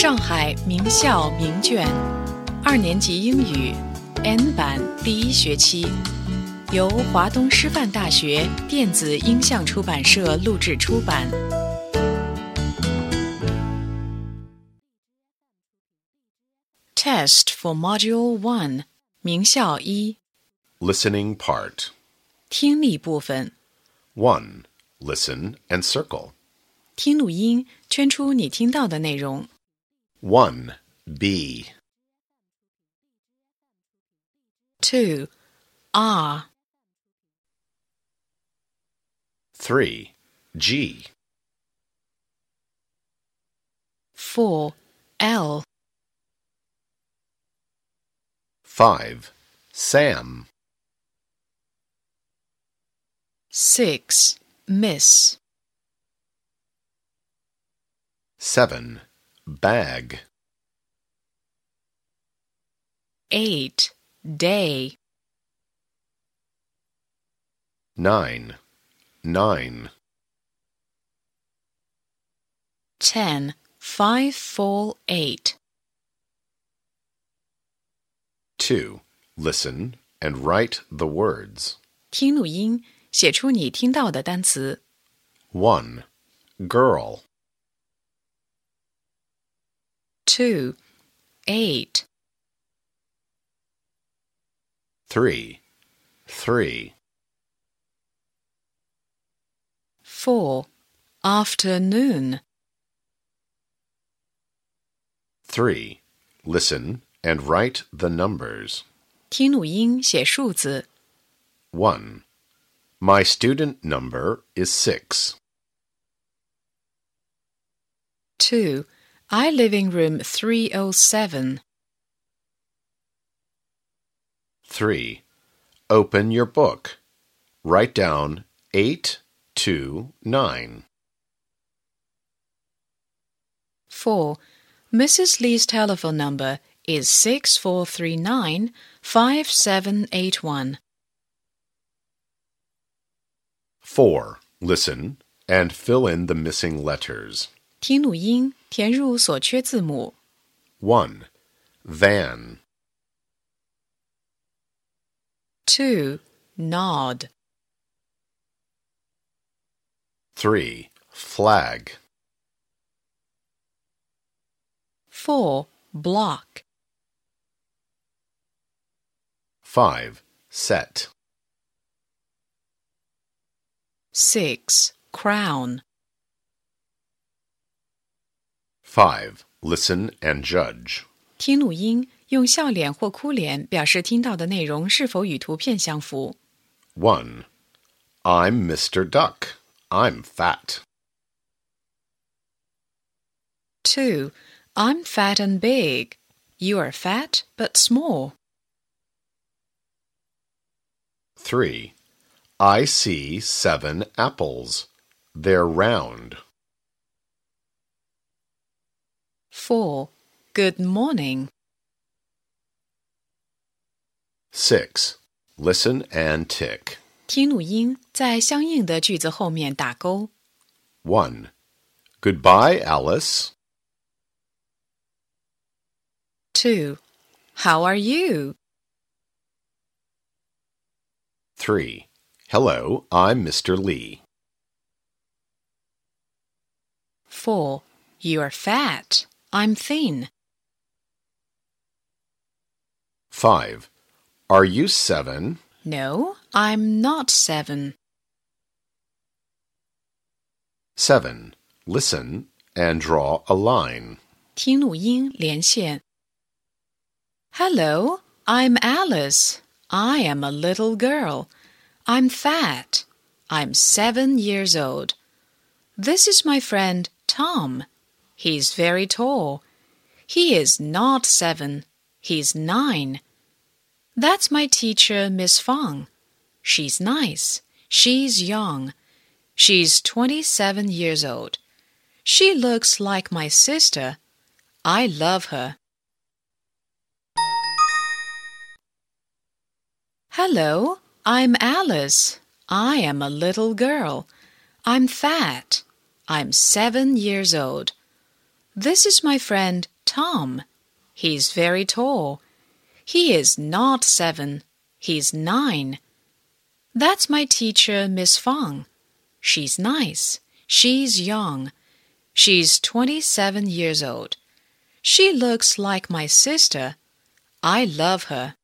上海名校名卷，二年级英语 N 版第一学期，由华东师范大学电子音像出版社录制出版。Test for Module One，名校一 Listening part. 听力部分，One，Listen and circle. 听录音，圈出你听到的内容。1. B. Two R 3. G. Four L 5. Sam. Six Miss 7 Bag. Eight Day 9. 9. Ten Five Four Eight 2. Listen and write the words. 听录音，写出你听到的单词。 1. Girl. Two Eight 3. 3. Four Afternoon 3. Listen and write the numbers. 听录音，写数字。 1. My student number is 6. Two I live in room three o seven. 3. Open your book. Write down 8, 2, 9. Four Mrs. Lee's telephone number is six four three nine five seven eight one. 4. Listen and fill in the missing letters. 听录音， 填入所缺字母。 1. Van. Two Nod 3. Flag. Four Block 5. Set. Six Crown 5. Listen and judge. 听录音，用笑脸或哭脸表示听到的内容是否与图片相符。 1. I'm Mr. Duck. I'm fat. Two I'm fat and big. You are fat but small. 3. I see seven apples. They're round. Four Good morning. 6. Listen and tick. 听录音，在相应的句子后面打勾。 1. Goodbye, Alice. Two How are you? 3. Hello, I'm Mr. Lee. Four You are fat. I'm thin. 5. Are you seven? No, I'm not seven. 7. Listen and draw a line. 听录音连线。Hello, I'm Alice. I am a little girl. I'm fat. I'm seven years old. This is my friend Tom. He's very tall. He is not seven. He's nine. That's my teacher, Miss Fang. She's nice. She's young. She's 27 years old. She looks like my sister. I love her. Hello, I'm Alice. I am a little girl. I'm fat. I'm seven years old. This is my friend Tom. He's very tall. He is not seven. He's nine. That's my teacher, Miss Fang. She's nice. She's young. She's 27 years old. She looks like my sister. I love her.